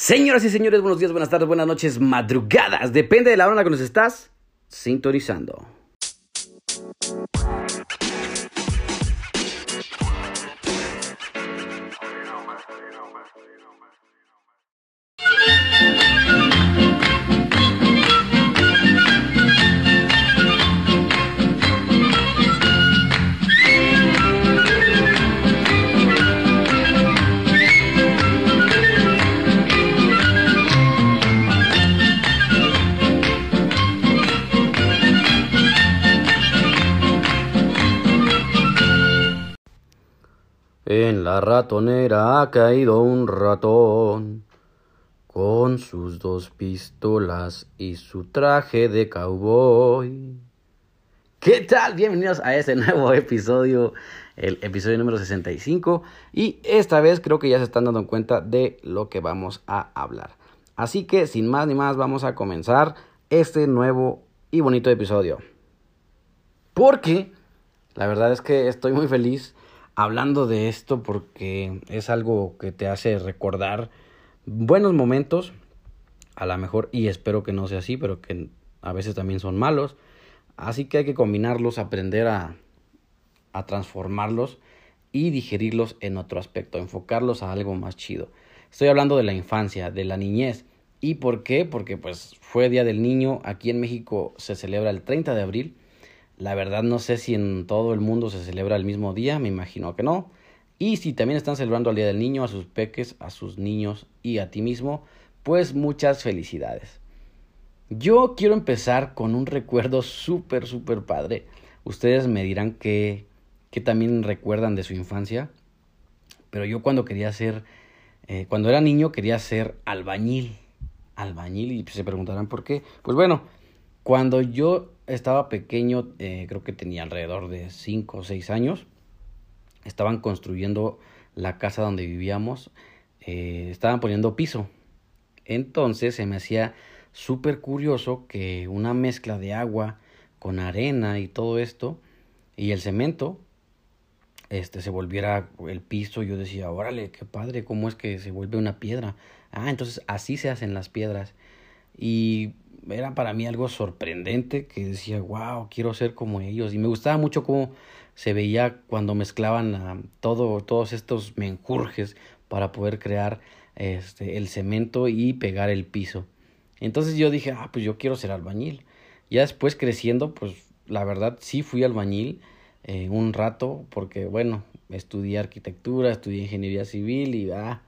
Señoras y señores, buenos días, buenas tardes, buenas noches, madrugadas. Depende de la hora en la que nos estás sintonizando. La ratonera ha caído un ratón con sus dos pistolas y su traje de cowboy. ¿Qué tal? Bienvenidos a este nuevo episodio, el episodio número 65. Y esta vez creo que ya se están dando cuenta de lo que vamos a hablar. Así que sin más ni más vamos a comenzar este nuevo y bonito episodio. Porque la verdad es que estoy muy feliz hablando de esto porque es algo que te hace recordar buenos momentos, a lo mejor, y espero que no sea así, pero que a veces también son malos. Así que hay que combinarlos, aprender a, a transformarlos y digerirlos en otro aspecto, enfocarlos a algo más chido. Estoy hablando de la infancia, de la niñez. ¿Y por qué? Porque pues fue Día del Niño, aquí en México se celebra el 30 de abril la verdad no sé si en todo el mundo se celebra el mismo día, me imagino que no. Y si también están celebrando el Día del Niño, a sus peques, a sus niños y a ti mismo, pues muchas felicidades. Yo quiero empezar con un recuerdo súper, súper padre. Ustedes me dirán que, que también recuerdan de su infancia. Pero yo cuando quería ser, eh, cuando era niño quería ser albañil. Albañil y se preguntarán por qué. Pues bueno, cuando yo estaba pequeño, eh, creo que tenía alrededor de 5 o 6 años, estaban construyendo la casa donde vivíamos, eh, estaban poniendo piso. Entonces se me hacía súper curioso que una mezcla de agua con arena y todo esto y el cemento este se volviera el piso. Yo decía órale qué padre cómo es que se vuelve una piedra ah entonces así se hacen las piedras. Y era para mí algo sorprendente que decía, wow, quiero ser como ellos. Y me gustaba mucho cómo se veía cuando mezclaban todo, todos estos menjurjes para poder crear este, el cemento y pegar el piso. Entonces yo dije, ah, pues yo quiero ser albañil. Ya después creciendo, pues la verdad sí fui albañil eh, un rato, porque bueno, estudié arquitectura, estudié ingeniería civil y ah,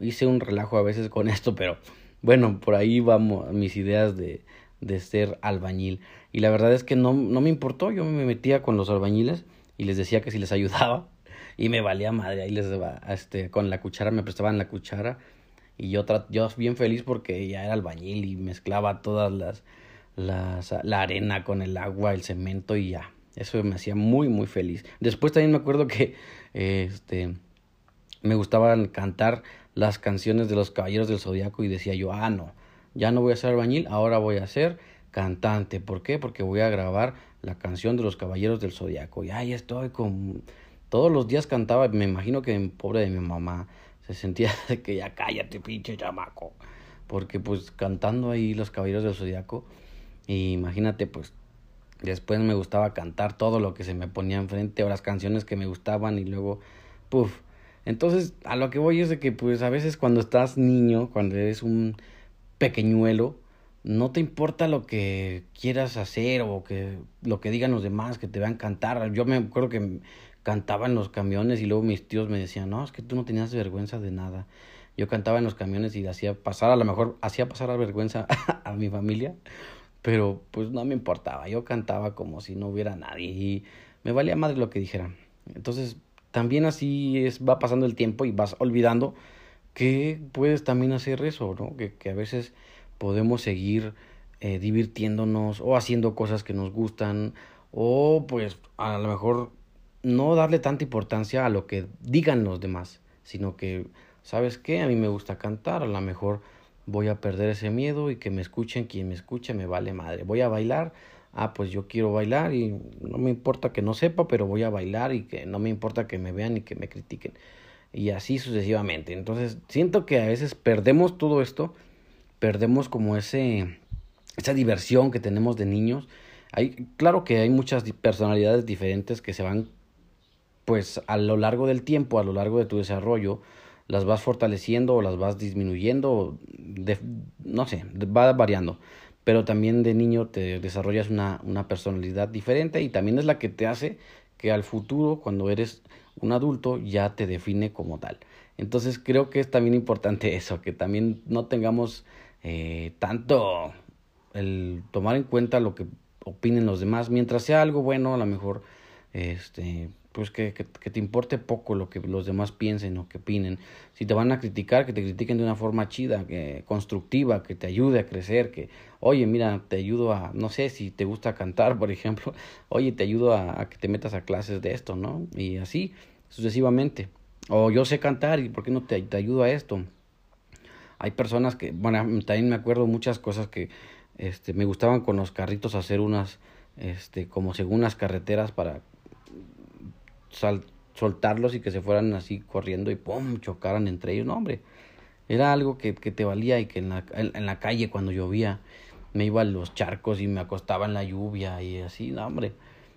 hice un relajo a veces con esto, pero bueno, por ahí vamos mis ideas de, de ser albañil. Y la verdad es que no, no me importó, yo me metía con los albañiles y les decía que si les ayudaba y me valía madre, ahí les daba, este, con la cuchara, me prestaban la cuchara y yo, yo bien feliz porque ya era albañil y mezclaba todas las, las, la arena con el agua, el cemento y ya, eso me hacía muy, muy feliz. Después también me acuerdo que, este, me gustaba cantar las canciones de los Caballeros del Zodiaco y decía yo, ah, no, ya no voy a ser albañil, ahora voy a ser cantante. ¿Por qué? Porque voy a grabar la canción de los Caballeros del Zodiaco. Y ahí estoy con... Todos los días cantaba, me imagino que pobre de mi mamá se sentía de que ya cállate, pinche chamaco. Porque pues cantando ahí los Caballeros del Zodiaco, y imagínate pues después me gustaba cantar todo lo que se me ponía enfrente o las canciones que me gustaban y luego, puff, entonces, a lo que voy es de que, pues, a veces cuando estás niño, cuando eres un pequeñuelo, no te importa lo que quieras hacer o que lo que digan los demás, que te vean cantar. Yo me acuerdo que cantaba en los camiones y luego mis tíos me decían, no, es que tú no tenías vergüenza de nada. Yo cantaba en los camiones y hacía pasar, a lo mejor hacía pasar vergüenza a mi familia, pero pues no me importaba. Yo cantaba como si no hubiera nadie y me valía madre lo que dijeran. Entonces, también así es, va pasando el tiempo y vas olvidando que puedes también hacer eso, ¿no? Que, que a veces podemos seguir eh, divirtiéndonos o haciendo cosas que nos gustan o pues a lo mejor no darle tanta importancia a lo que digan los demás, sino que, ¿sabes qué? A mí me gusta cantar, a lo mejor voy a perder ese miedo y que me escuchen, quien me escuche me vale madre. Voy a bailar, ah, pues yo quiero bailar y no me importa que no sepa, pero voy a bailar y que no me importa que me vean y que me critiquen. y así sucesivamente. Entonces, siento que a veces perdemos todo esto, perdemos como ese esa diversión que tenemos de niños. Hay claro que hay muchas personalidades diferentes que se van pues a lo largo del tiempo, a lo largo de tu desarrollo, las vas fortaleciendo o las vas disminuyendo, no sé, va variando. Pero también de niño te desarrollas una, una personalidad diferente y también es la que te hace que al futuro, cuando eres un adulto, ya te define como tal. Entonces creo que es también importante eso, que también no tengamos eh, tanto el tomar en cuenta lo que opinen los demás, mientras sea algo bueno, a lo mejor este pues que, que, te importe poco lo que los demás piensen o que opinen. Si te van a criticar, que te critiquen de una forma chida, que constructiva, que te ayude a crecer, que, oye, mira, te ayudo a, no sé, si te gusta cantar, por ejemplo, oye, te ayudo a, a que te metas a clases de esto, ¿no? Y así, sucesivamente. O yo sé cantar y ¿por qué no te, te ayudo a esto? Hay personas que, bueno, también me acuerdo muchas cosas que este, me gustaban con los carritos hacer unas, este, como según las carreteras para soltarlos y que se fueran así corriendo y ¡pum! chocaran entre ellos. No, hombre, era algo que, que te valía y que en la, en, la calle cuando llovía me iba a los charcos y me acostaba en la lluvia y así, no, hombre.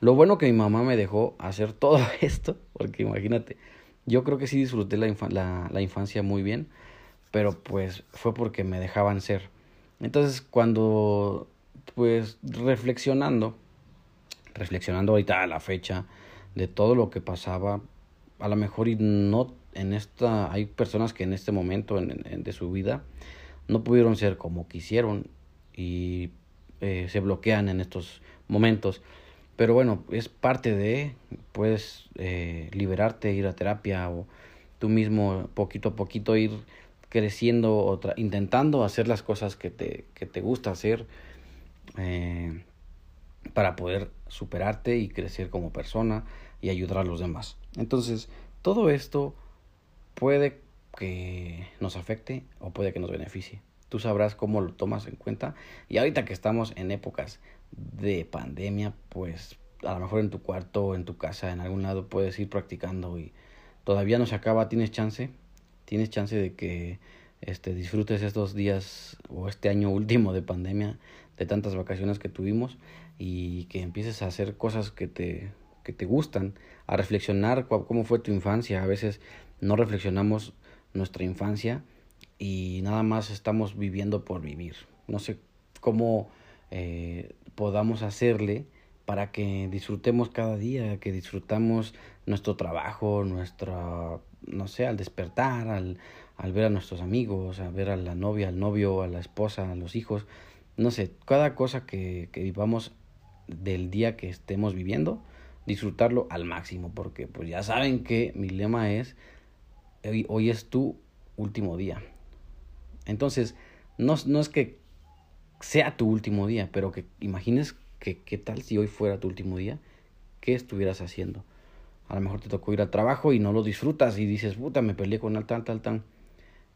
Lo bueno que mi mamá me dejó hacer todo esto, porque imagínate, yo creo que sí disfruté la, la, la infancia muy bien, pero pues fue porque me dejaban ser. Entonces cuando, pues reflexionando, reflexionando ahorita a la fecha, de todo lo que pasaba, a lo mejor y no en esta, hay personas que en este momento en, de su vida no pudieron ser como quisieron y eh, se bloquean en estos momentos. Pero bueno, es parte de, puedes eh, liberarte, ir a terapia o tú mismo poquito a poquito ir creciendo o intentando hacer las cosas que te, que te gusta hacer eh, para poder superarte y crecer como persona y ayudar a los demás. Entonces, todo esto puede que nos afecte o puede que nos beneficie. Tú sabrás cómo lo tomas en cuenta. Y ahorita que estamos en épocas de pandemia, pues a lo mejor en tu cuarto en tu casa, en algún lado, puedes ir practicando y todavía no se acaba, tienes chance, tienes chance de que este, disfrutes estos días o este año último de pandemia, de tantas vacaciones que tuvimos y que empieces a hacer cosas que te que te gustan, a reflexionar cómo fue tu infancia. A veces no reflexionamos nuestra infancia y nada más estamos viviendo por vivir. No sé cómo eh, podamos hacerle para que disfrutemos cada día, que disfrutamos nuestro trabajo, nuestra, no sé, al despertar, al, al ver a nuestros amigos, a ver a la novia, al novio, a la esposa, a los hijos, no sé, cada cosa que, que vivamos del día que estemos viviendo, disfrutarlo al máximo, porque pues ya saben que mi lema es, hoy, hoy es tu último día. Entonces, no, no es que sea tu último día, pero que imagines que qué tal si hoy fuera tu último día, qué estuvieras haciendo. A lo mejor te tocó ir al trabajo y no lo disfrutas y dices, puta, me peleé con el tal, tal, tal.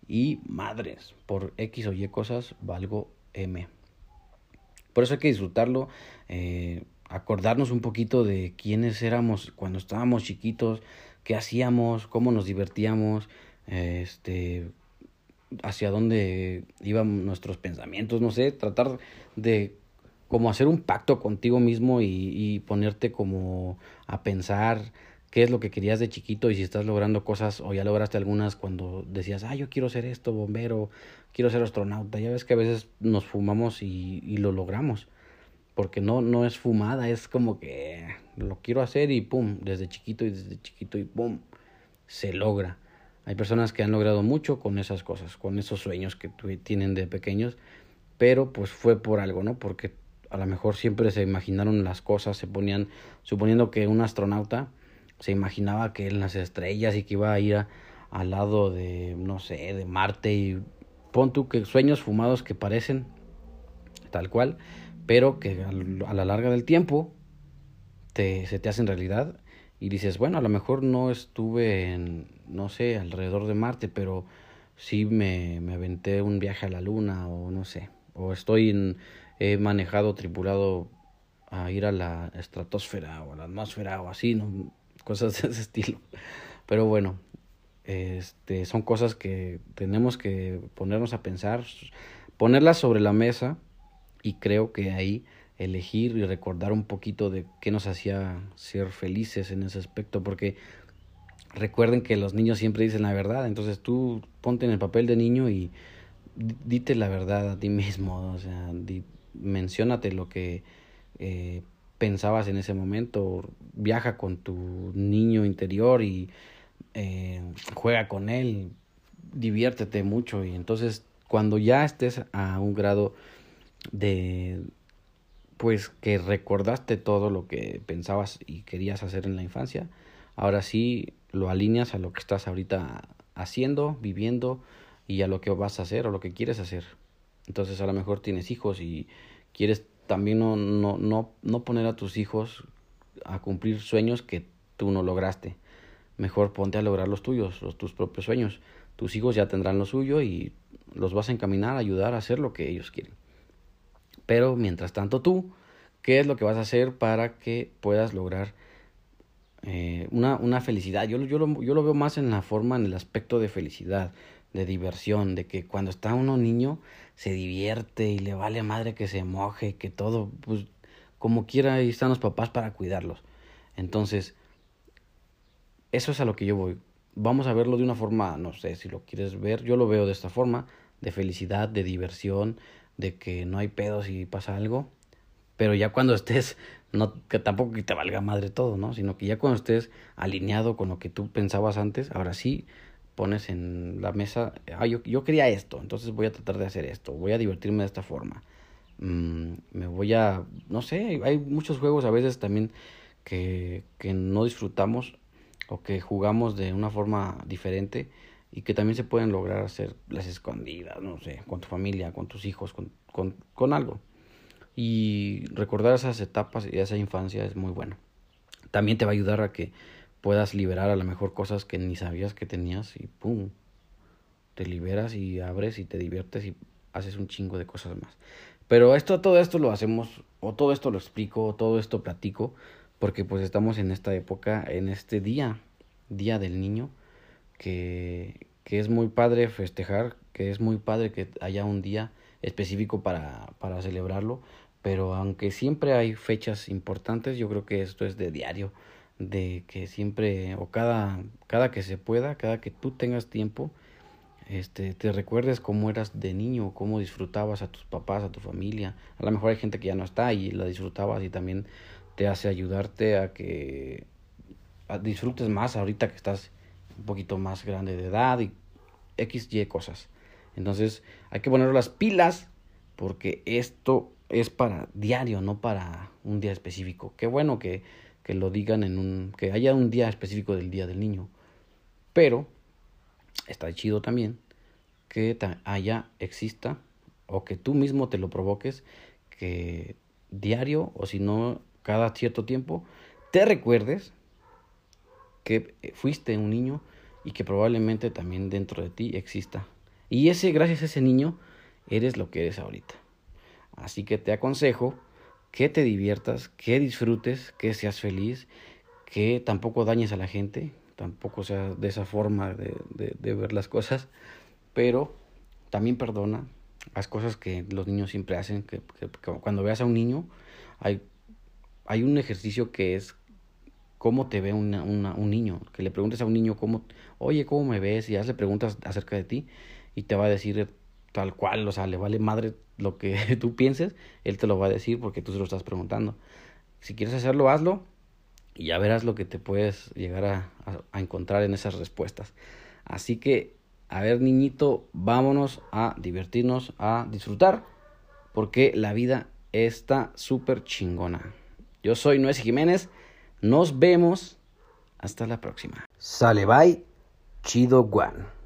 Y madres, por X o Y cosas valgo M. Por eso hay que disfrutarlo. Eh, acordarnos un poquito de quiénes éramos cuando estábamos chiquitos, qué hacíamos, cómo nos divertíamos, este, hacia dónde iban nuestros pensamientos, no sé, tratar de como hacer un pacto contigo mismo y, y ponerte como a pensar qué es lo que querías de chiquito y si estás logrando cosas o ya lograste algunas cuando decías, ah, yo quiero ser esto, bombero, quiero ser astronauta. Ya ves que a veces nos fumamos y, y lo logramos porque no, no es fumada, es como que lo quiero hacer y pum, desde chiquito y desde chiquito y pum, se logra. Hay personas que han logrado mucho con esas cosas, con esos sueños que tienen de pequeños, pero pues fue por algo, ¿no? Porque a lo mejor siempre se imaginaron las cosas, se ponían, suponiendo que un astronauta se imaginaba que en las estrellas y que iba a ir al lado de, no sé, de Marte y pon tú que sueños fumados que parecen tal cual, pero que a la larga del tiempo te, se te hacen realidad y dices, bueno, a lo mejor no estuve en, no sé, alrededor de Marte, pero sí me, me aventé un viaje a la Luna o no sé, o estoy en, he manejado, tripulado a ir a la estratosfera o a la atmósfera o así, ¿no? Cosas de ese estilo. Pero bueno, Este, son cosas que tenemos que ponernos a pensar, ponerlas sobre la mesa y creo que ahí elegir y recordar un poquito de qué nos hacía ser felices en ese aspecto, porque recuerden que los niños siempre dicen la verdad, entonces tú ponte en el papel de niño y dite la verdad a ti mismo, o sea, di, menciónate lo que eh, pensabas en ese momento, viaja con tu niño interior y eh, juega con él, diviértete mucho y entonces cuando ya estés a un grado de pues que recordaste todo lo que pensabas y querías hacer en la infancia, ahora sí lo alineas a lo que estás ahorita haciendo, viviendo y a lo que vas a hacer o lo que quieres hacer. Entonces a lo mejor tienes hijos y quieres también no, no, no, no poner a tus hijos a cumplir sueños que tú no lograste. Mejor ponte a lograr los tuyos, los, tus propios sueños. Tus hijos ya tendrán lo suyo y los vas a encaminar, a ayudar a hacer lo que ellos quieren. Pero mientras tanto tú, ¿qué es lo que vas a hacer para que puedas lograr eh, una, una felicidad? Yo, yo, lo, yo lo veo más en la forma, en el aspecto de felicidad, de diversión, de que cuando está uno niño se divierte y le vale madre que se moje, que todo, pues como quiera, ahí están los papás para cuidarlos. Entonces, eso es a lo que yo voy. Vamos a verlo de una forma, no sé si lo quieres ver, yo lo veo de esta forma, de felicidad, de diversión, de que no hay pedos si pasa algo, pero ya cuando estés, no que tampoco que te valga madre todo, ¿no? Sino que ya cuando estés alineado con lo que tú pensabas antes, ahora sí pones en la mesa, ah, yo, yo quería esto, entonces voy a tratar de hacer esto, voy a divertirme de esta forma. Mm, me voy a, no sé, hay muchos juegos a veces también que, que no disfrutamos o que jugamos de una forma diferente y que también se pueden lograr hacer las escondidas, no sé, con tu familia, con tus hijos, con, con, con algo. Y recordar esas etapas y esa infancia es muy bueno. También te va a ayudar a que puedas liberar a lo mejor cosas que ni sabías que tenías y ¡pum! Te liberas y abres y te diviertes y haces un chingo de cosas más. Pero esto, todo esto lo hacemos, o todo esto lo explico, o todo esto platico, porque pues estamos en esta época, en este día, Día del Niño, que, que es muy padre festejar, que es muy padre que haya un día específico para, para celebrarlo, pero aunque siempre hay fechas importantes, yo creo que esto es de diario de que siempre o cada, cada que se pueda, cada que tú tengas tiempo, este, te recuerdes cómo eras de niño, cómo disfrutabas a tus papás, a tu familia. A lo mejor hay gente que ya no está y la disfrutabas y también te hace ayudarte a que disfrutes más ahorita que estás un poquito más grande de edad y X, Y cosas. Entonces hay que poner las pilas porque esto es para diario, no para un día específico. Qué bueno que que lo digan en un, que haya un día específico del Día del Niño. Pero está chido también que haya, exista, o que tú mismo te lo provoques, que diario, o si no, cada cierto tiempo, te recuerdes que fuiste un niño y que probablemente también dentro de ti exista. Y ese, gracias a ese niño, eres lo que eres ahorita. Así que te aconsejo que te diviertas, que disfrutes, que seas feliz, que tampoco dañes a la gente, tampoco sea de esa forma de, de, ver las cosas, pero también perdona, las cosas que los niños siempre hacen, que, cuando veas a un niño, hay, hay un ejercicio que es cómo te ve una, un niño, que le preguntes a un niño cómo, oye, ¿cómo me ves? Y hazle preguntas acerca de ti y te va a decir tal cual, o sea, le vale madre lo que tú pienses, él te lo va a decir porque tú se lo estás preguntando. Si quieres hacerlo, hazlo y ya verás lo que te puedes llegar a, encontrar en esas respuestas. Así que, a ver, niñito, vámonos a divertirnos, a disfrutar, porque la vida está súper chingona. Yo soy Nuez Jiménez, nos vemos, hasta la próxima. Sale, bye, chido, guan.